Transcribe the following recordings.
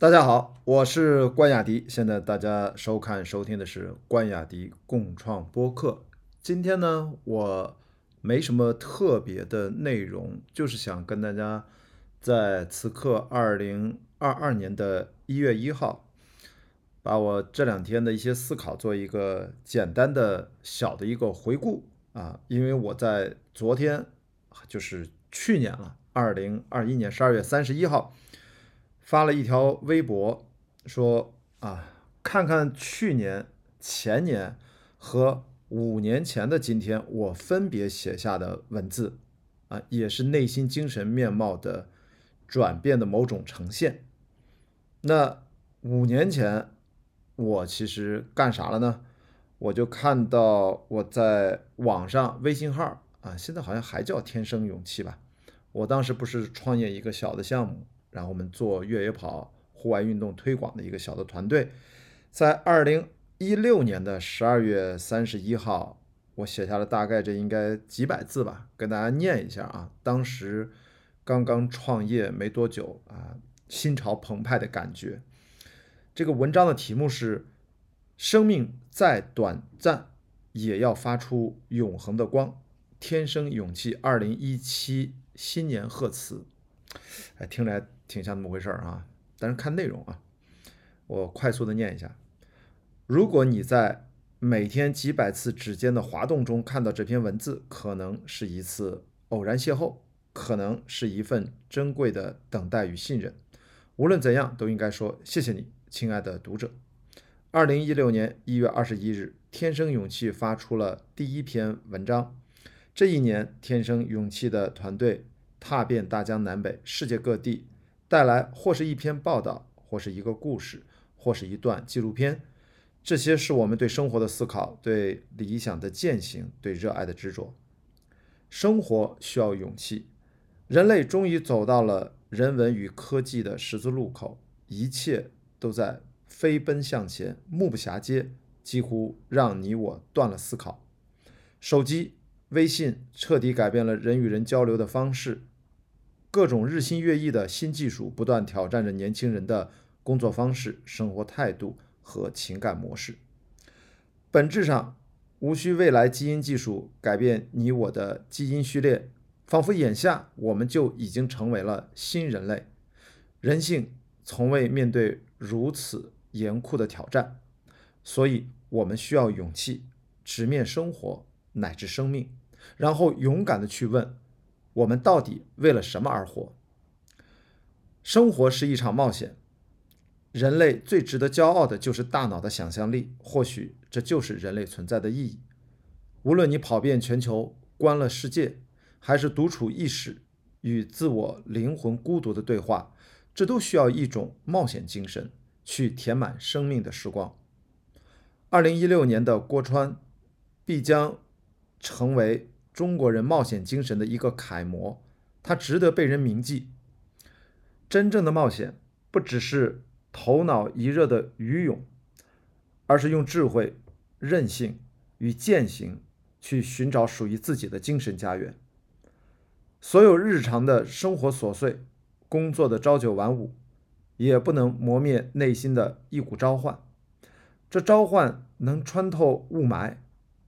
大家好，我是关雅迪。现在大家收看、收听的是关雅迪共创播客。今天呢，我没什么特别的内容，就是想跟大家在此刻二零二二年的一月一号，把我这两天的一些思考做一个简单的小的一个回顾啊。因为我在昨天，就是去年了，二零二一年十二月三十一号。发了一条微博，说啊，看看去年、前年和五年前的今天，我分别写下的文字，啊，也是内心精神面貌的转变的某种呈现。那五年前，我其实干啥了呢？我就看到我在网上微信号啊，现在好像还叫天生勇气吧。我当时不是创业一个小的项目。然后我们做越野跑、户外运动推广的一个小的团队，在二零一六年的十二月三十一号，我写下了大概这应该几百字吧，跟大家念一下啊。当时刚刚创业没多久啊，心潮澎湃的感觉。这个文章的题目是“生命再短暂，也要发出永恒的光”，天生勇气二零一七新年贺词。哎，听来。挺像那么回事儿啊，但是看内容啊，我快速的念一下。如果你在每天几百次指尖的滑动中看到这篇文字，可能是一次偶然邂逅，可能是一份珍贵的等待与信任。无论怎样，都应该说谢谢你，亲爱的读者。二零一六年一月二十一日，天生勇气发出了第一篇文章。这一年，天生勇气的团队踏遍大江南北，世界各地。带来或是一篇报道，或是一个故事，或是一段纪录片，这些是我们对生活的思考，对理想的践行，对热爱的执着。生活需要勇气，人类终于走到了人文与科技的十字路口，一切都在飞奔向前，目不暇接，几乎让你我断了思考。手机、微信彻底改变了人与人交流的方式。各种日新月异的新技术不断挑战着年轻人的工作方式、生活态度和情感模式。本质上，无需未来基因技术改变你我的基因序列，仿佛眼下我们就已经成为了新人类。人性从未面对如此严酷的挑战，所以我们需要勇气，直面生活乃至生命，然后勇敢的去问。我们到底为了什么而活？生活是一场冒险。人类最值得骄傲的就是大脑的想象力，或许这就是人类存在的意义。无论你跑遍全球、观了世界，还是独处一室与自我灵魂孤独的对话，这都需要一种冒险精神去填满生命的时光。二零一六年的郭川必将成为。中国人冒险精神的一个楷模，他值得被人铭记。真正的冒险不只是头脑一热的愚勇，而是用智慧、韧性与践行去寻找属于自己的精神家园。所有日常的生活琐碎、工作的朝九晚五，也不能磨灭内心的一股召唤。这召唤能穿透雾霾，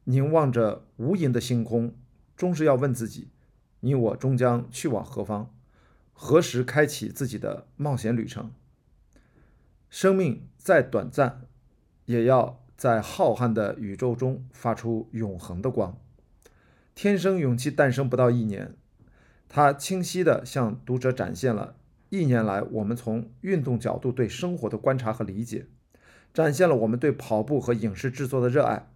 凝望着无垠的星空。终是要问自己：你我终将去往何方？何时开启自己的冒险旅程？生命再短暂，也要在浩瀚的宇宙中发出永恒的光。天生勇气诞生不到一年，它清晰地向读者展现了一年来我们从运动角度对生活的观察和理解，展现了我们对跑步和影视制作的热爱。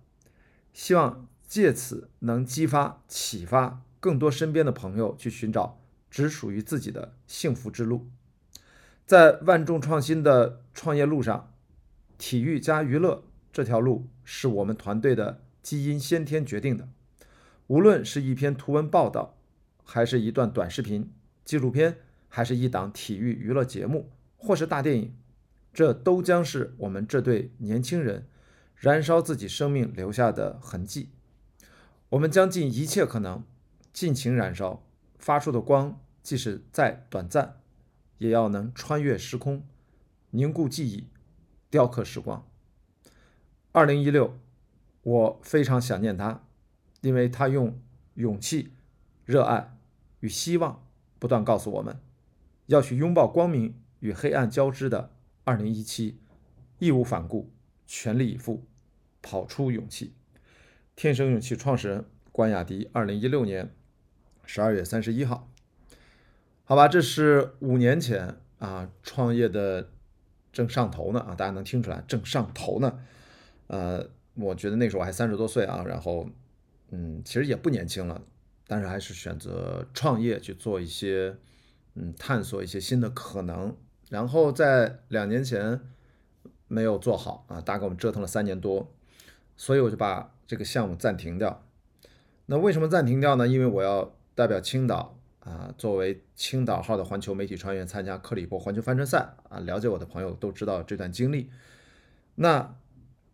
希望。借此能激发、启发更多身边的朋友去寻找只属于自己的幸福之路。在万众创新的创业路上，体育加娱乐这条路是我们团队的基因先天决定的。无论是一篇图文报道，还是一段短视频、纪录片，还是一档体育娱乐节目，或是大电影，这都将是我们这对年轻人燃烧自己生命留下的痕迹。我们将尽一切可能，尽情燃烧，发出的光，即使再短暂，也要能穿越时空，凝固记忆，雕刻时光。二零一六，我非常想念他，因为他用勇气、热爱与希望不断告诉我们，要去拥抱光明与黑暗交织的二零一七，义无反顾，全力以赴，跑出勇气。天生勇气创始人关雅迪，二零一六年十二月三十一号。好吧，这是五年前啊，创业的正上头呢啊，大家能听出来正上头呢。呃，我觉得那时候我还三十多岁啊，然后嗯，其实也不年轻了，但是还是选择创业去做一些嗯，探索一些新的可能。然后在两年前没有做好啊，大概我们折腾了三年多，所以我就把这个项目暂停掉。那为什么暂停掉呢？因为我要代表青岛。啊，作为青岛号的环球媒体船员参加克里伯环球帆船赛啊，了解我的朋友都知道这段经历。那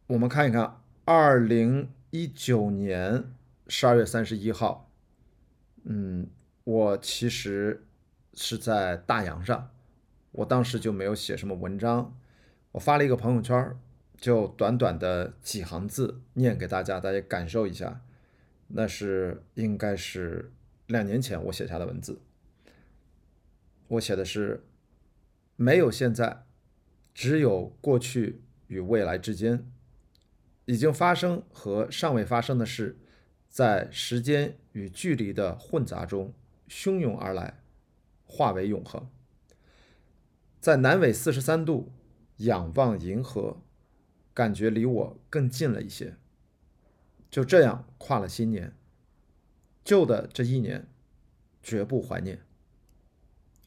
我们看一看，二零一九年十二月三十一号，嗯，我其实是在大洋上，我当时就没有写什么文章，我发了一个朋友圈，就短短的几行字念给大家，大家感受一下，那是应该是。两年前我写下的文字，我写的是：没有现在，只有过去与未来之间，已经发生和尚未发生的事，在时间与距离的混杂中汹涌而来，化为永恒。在南纬四十三度仰望银河，感觉离我更近了一些。就这样跨了新年。旧的这一年，绝不怀念。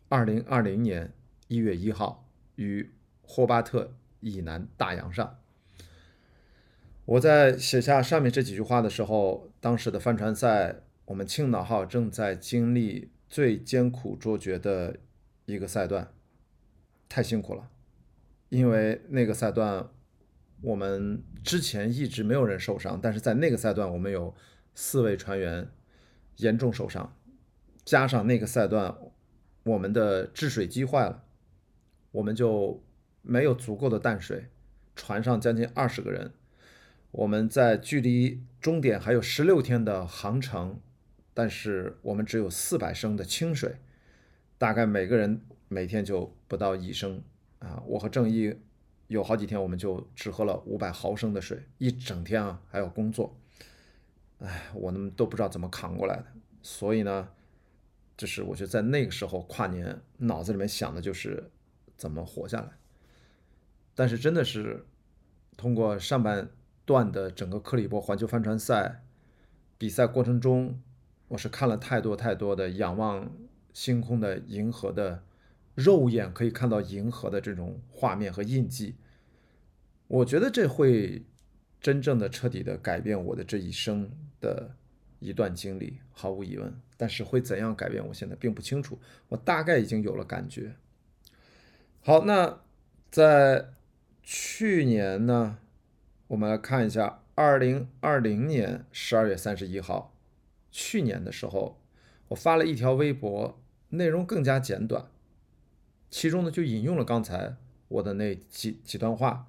二零二零年一月一号，于霍巴特以南大洋上，我在写下上面这几句话的时候，当时的帆船赛，我们青岛号正在经历最艰苦卓绝的一个赛段，太辛苦了。因为那个赛段，我们之前一直没有人受伤，但是在那个赛段，我们有四位船员。严重受伤，加上那个赛段，我们的制水机坏了，我们就没有足够的淡水。船上将近二十个人，我们在距离终点还有十六天的航程，但是我们只有四百升的清水，大概每个人每天就不到一升啊。我和郑毅有好几天，我们就只喝了五百毫升的水，一整天啊还要工作。哎，我们都不知道怎么扛过来的，所以呢，就是我觉得在那个时候跨年，脑子里面想的就是怎么活下来。但是真的是通过上半段的整个克里伯环球帆船赛比赛过程中，我是看了太多太多的仰望星空的银河的肉眼可以看到银河的这种画面和印记，我觉得这会。真正的彻底的改变我的这一生的一段经历，毫无疑问。但是会怎样改变，我现在并不清楚。我大概已经有了感觉。好，那在去年呢，我们来看一下，二零二零年十二月三十一号，去年的时候，我发了一条微博，内容更加简短，其中呢就引用了刚才我的那几几段话。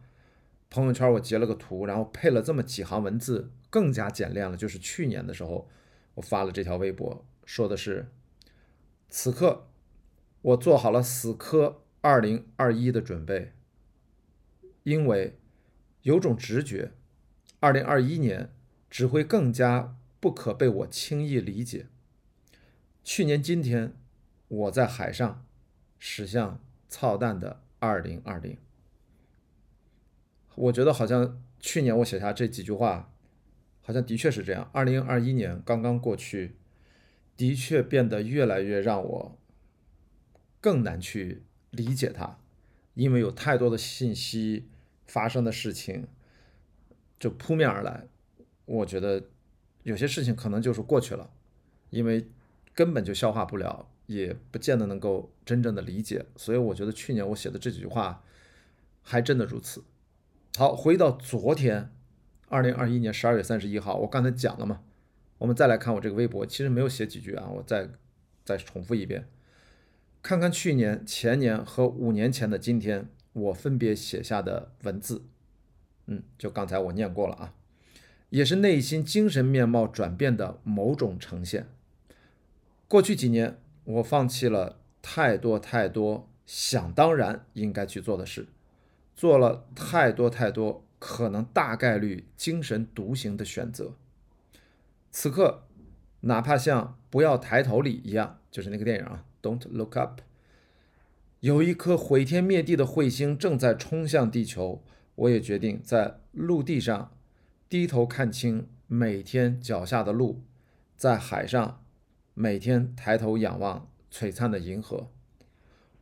朋友圈我截了个图，然后配了这么几行文字，更加简练了。就是去年的时候，我发了这条微博，说的是：此刻我做好了死磕二零二一的准备，因为有种直觉，二零二一年只会更加不可被我轻易理解。去年今天，我在海上驶向操蛋的二零二零。我觉得好像去年我写下这几句话，好像的确是这样。二零二一年刚刚过去，的确变得越来越让我更难去理解它，因为有太多的信息发生的事情就扑面而来。我觉得有些事情可能就是过去了，因为根本就消化不了，也不见得能够真正的理解。所以我觉得去年我写的这几句话，还真的如此。好，回到昨天，二零二一年十二月三十一号，我刚才讲了嘛，我们再来看我这个微博，其实没有写几句啊，我再再重复一遍，看看去年、前年和五年前的今天，我分别写下的文字，嗯，就刚才我念过了啊，也是内心精神面貌转变的某种呈现。过去几年，我放弃了太多太多想当然应该去做的事，做了太多太多可能大概率精神独行的选择。此刻，哪怕像《不要抬头》里一样，就是那个电影啊，《Don't Look Up》，有一颗毁天灭地的彗星正在冲向地球，我也决定在陆地上低头看清每天脚下的路，在海上。每天抬头仰望璀璨的银河，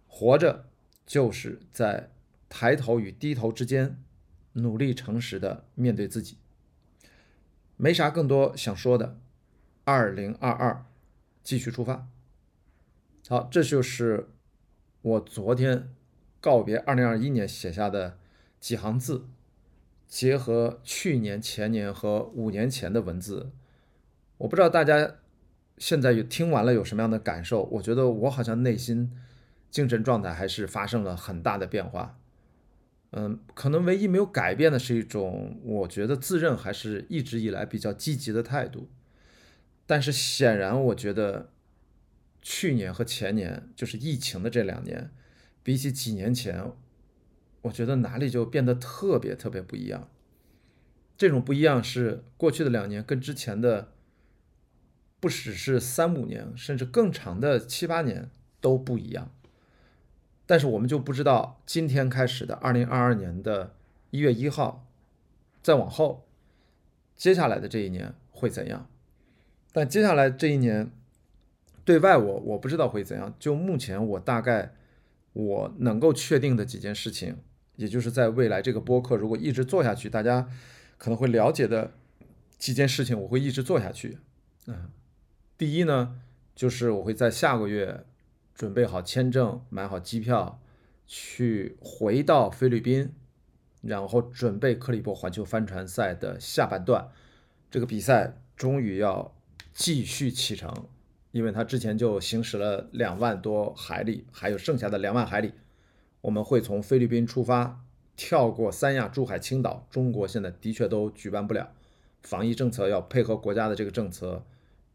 活着就是在抬头与低头之间，努力诚实的面对自己。没啥更多想说的，二零二二继续出发。好，这就是我昨天告别二零二一年写下的几行字，结合去年、前年和五年前的文字，我不知道大家。现在有听完了有什么样的感受？我觉得我好像内心精神状态还是发生了很大的变化。嗯，可能唯一没有改变的是一种，我觉得自认还是一直以来比较积极的态度。但是显然，我觉得去年和前年，就是疫情的这两年，比起几年前，我觉得哪里就变得特别特别不一样。这种不一样是过去的两年跟之前的。不只是三五年，甚至更长的七八年都不一样。但是我们就不知道今天开始的二零二二年的一月一号，再往后，接下来的这一年会怎样？但接下来这一年，对外我我不知道会怎样。就目前我大概我能够确定的几件事情，也就是在未来这个播客如果一直做下去，大家可能会了解的几件事情，我会一直做下去。嗯。第一呢，就是我会在下个月准备好签证，买好机票，去回到菲律宾，然后准备克里伯环球帆船赛的下半段。这个比赛终于要继续启程，因为它之前就行驶了两万多海里，还有剩下的两万海里，我们会从菲律宾出发，跳过三亚、珠海、青岛。中国现在的确都举办不了，防疫政策要配合国家的这个政策。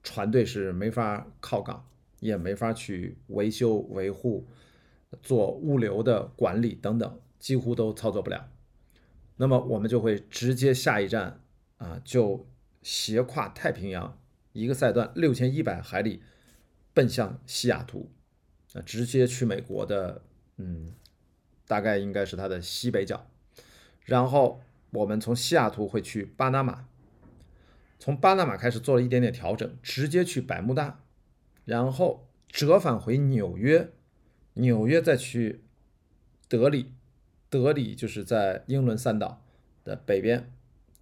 船队是没法靠港，也没法去维修维护、做物流的管理等等，几乎都操作不了。那么我们就会直接下一站啊，就斜跨太平洋一个赛段六千一百海里，奔向西雅图，啊，直接去美国的，嗯，大概应该是它的西北角。然后我们从西雅图会去巴拿马。从巴拿马开始做了一点点调整，直接去百慕大，然后折返回纽约，纽约再去德里，德里就是在英伦三岛的北边，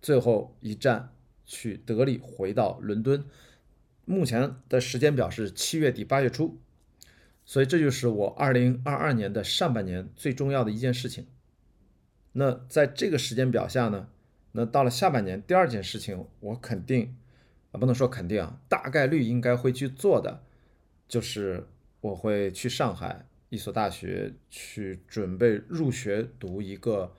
最后一站去德里回到伦敦。目前的时间表是七月底八月初，所以这就是我二零二二年的上半年最重要的一件事情。那在这个时间表下呢？那到了下半年，第二件事情，我肯定啊，不能说肯定啊，大概率应该会去做的，就是我会去上海一所大学去准备入学读一个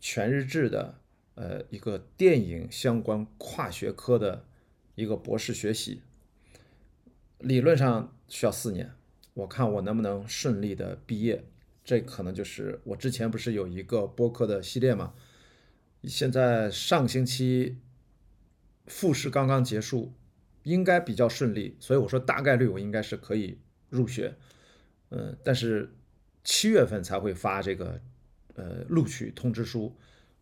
全日制的，呃，一个电影相关跨学科的一个博士学习。理论上需要四年，我看我能不能顺利的毕业。这可能就是我之前不是有一个播客的系列嘛。现在上星期复试刚刚结束，应该比较顺利，所以我说大概率我应该是可以入学，嗯，但是七月份才会发这个呃录取通知书，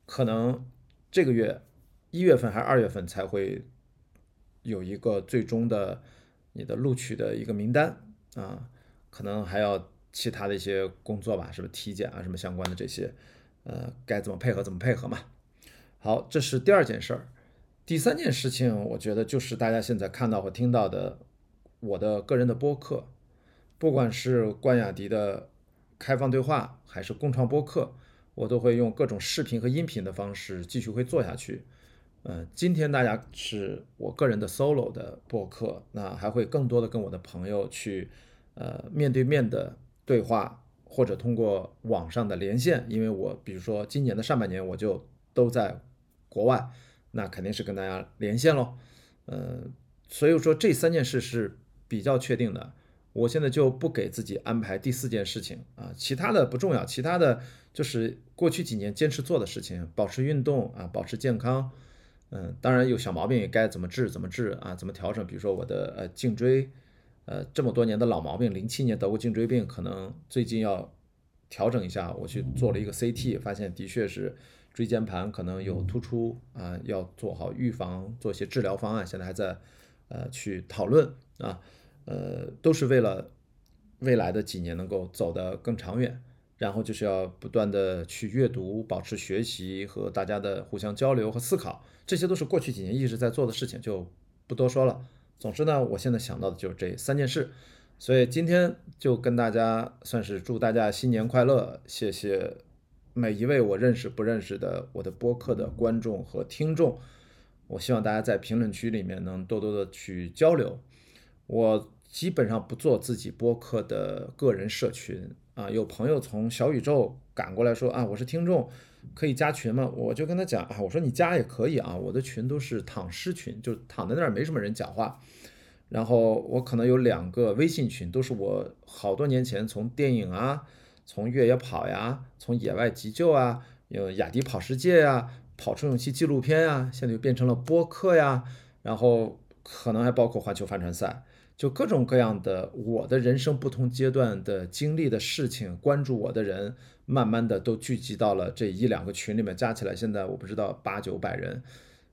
可能这个月一月份还是二月份才会有一个最终的你的录取的一个名单啊，可能还要其他的一些工作吧，是不体检啊什么相关的这些，呃，该怎么配合怎么配合嘛。好，这是第二件事儿。第三件事情，我觉得就是大家现在看到和听到的我的个人的播客，不管是关雅迪的开放对话，还是共创播客，我都会用各种视频和音频的方式继续会做下去。嗯，今天大家是我个人的 solo 的播客，那还会更多的跟我的朋友去呃面对面的对话，或者通过网上的连线，因为我比如说今年的上半年我就都在国外，那肯定是跟大家连线喽。呃，所以说这三件事是比较确定的。我现在就不给自己安排第四件事情啊，其他的不重要，其他的就是过去几年坚持做的事情，保持运动啊，保持健康，嗯，当然有小毛病也该怎么治怎么治啊，怎么调整，比如说我的呃颈椎，呃这么多年的老毛病，零七年得过颈椎病，可能最近要调整一下，我去做了一个 CT，发现的确是椎间盘可能有突出啊，要做好预防，做一些治疗方案，现在还在呃去讨论啊。呃，都是为了未来的几年能够走得更长远，然后就是要不断的去阅读，保持学习和大家的互相交流和思考，这些都是过去几年一直在做的事情，就不多说了。总之呢，我现在想到的就是这三件事，所以今天就跟大家算是祝大家新年快乐，谢谢每一位我认识不认识的我的播客的观众和听众，我希望大家在评论区里面能多多的去交流，我。基本上不做自己播客的个人社群啊，有朋友从小宇宙赶过来说啊，我是听众，可以加群吗？我就跟他讲啊，我说你加也可以啊，我的群都是躺尸群，就躺在那儿没什么人讲话。然后我可能有两个微信群，都是我好多年前从电影啊，从越野跑呀，从野外急救啊，有雅迪跑世界呀，跑出勇气纪录片呀，现在又变成了播客呀，然后可能还包括环球帆船赛。就各种各样的我的人生不同阶段的经历的事情，关注我的人，慢慢的都聚集到了这一两个群里面，加起来现在我不知道八九百人，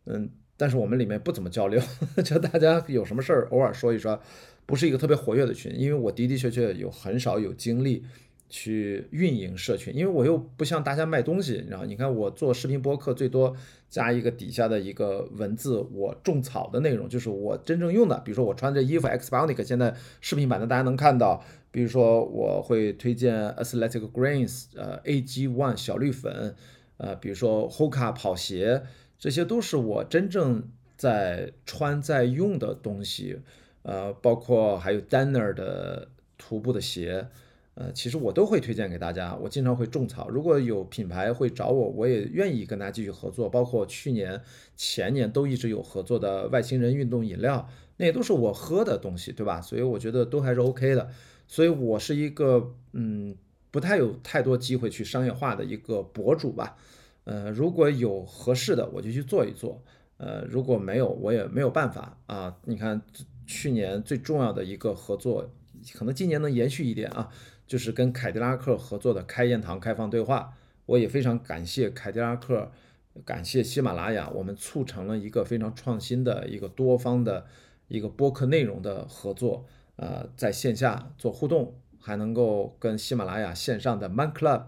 嗯，但是我们里面不怎么交流，就大家有什么事儿偶尔说一说，不是一个特别活跃的群，因为我的的确确有很少有精力。去运营社群，因为我又不像大家卖东西，然后你看我做视频播客，最多加一个底下的一个文字，我种草的内容就是我真正用的，比如说我穿这衣服，Xbionic 现在视频版的大家能看到，比如说我会推荐 Athletic Greens，呃，AG One 小绿粉，呃，比如说 Hoka 跑鞋，这些都是我真正在穿在用的东西，呃，包括还有 Danner 的徒步的鞋。呃，其实我都会推荐给大家，我经常会种草。如果有品牌会找我，我也愿意跟大家继续合作。包括去年、前年都一直有合作的外星人运动饮料，那也都是我喝的东西，对吧？所以我觉得都还是 OK 的。所以我是一个嗯，不太有太多机会去商业化的一个博主吧。呃，如果有合适的，我就去做一做。呃，如果没有，我也没有办法啊。你看去年最重要的一个合作，可能今年能延续一点啊。就是跟凯迪拉克合作的开宴堂开放对话，我也非常感谢凯迪拉克，感谢喜马拉雅，我们促成了一个非常创新的一个多方的一个播客内容的合作，呃，在线下做互动，还能够跟喜马拉雅线上的 Man Club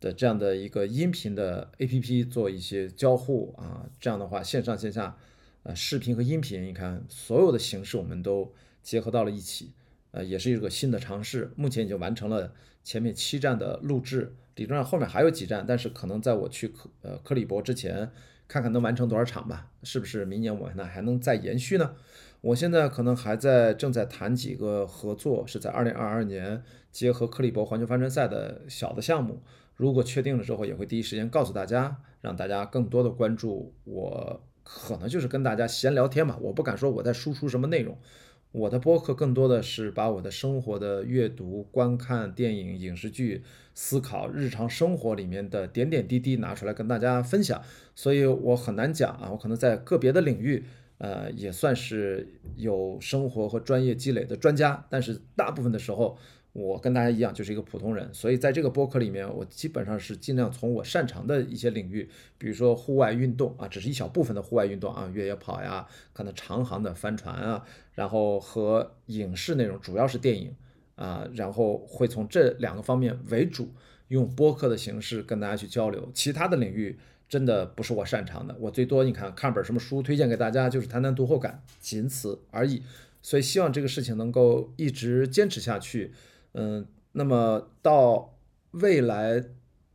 的这样的一个音频的 APP 做一些交互啊，这样的话线上线下，呃，视频和音频，你看所有的形式我们都结合到了一起。呃，也是一个新的尝试，目前已经完成了前面七站的录制，理论上后面还有几站，但是可能在我去克呃克里伯之前，看看能完成多少场吧，是不是明年我呢还能再延续呢？我现在可能还在正在谈几个合作，是在二零二二年结合克里伯环球帆船赛的小的项目，如果确定了之后，也会第一时间告诉大家，让大家更多的关注我，可能就是跟大家闲聊天嘛，我不敢说我在输出什么内容。我的播客更多的是把我的生活的阅读、观看电影、影视剧、思考日常生活里面的点点滴滴拿出来跟大家分享，所以我很难讲啊，我可能在个别的领域，呃，也算是有生活和专业积累的专家，但是大部分的时候。我跟大家一样，就是一个普通人，所以在这个播客里面，我基本上是尽量从我擅长的一些领域，比如说户外运动啊，只是一小部分的户外运动啊，越野跑呀，可能长航的帆船啊，然后和影视内容，主要是电影啊，然后会从这两个方面为主，用播客的形式跟大家去交流。其他的领域真的不是我擅长的，我最多你看看本什么书推荐给大家，就是谈谈读后感，仅此而已。所以希望这个事情能够一直坚持下去。嗯，那么到未来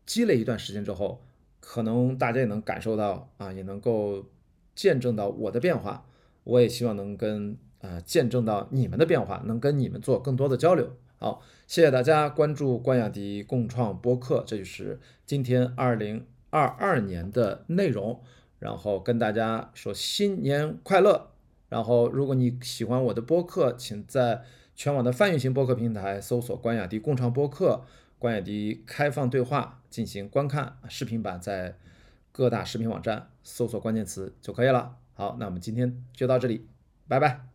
积累一段时间之后，可能大家也能感受到啊，也能够见证到我的变化。我也希望能跟啊见证到你们的变化，能跟你们做更多的交流好，谢谢大家关注关雅迪共创播客，这就是今天二零二二年的内容。然后跟大家说新年快乐。然后如果你喜欢我的播客，请在全网的泛运行播客平台搜索关雅迪共创播客、关雅迪开放对话进行观看。视频版在各大视频网站搜索关键词就可以了。好，那我们今天就到这里，拜拜。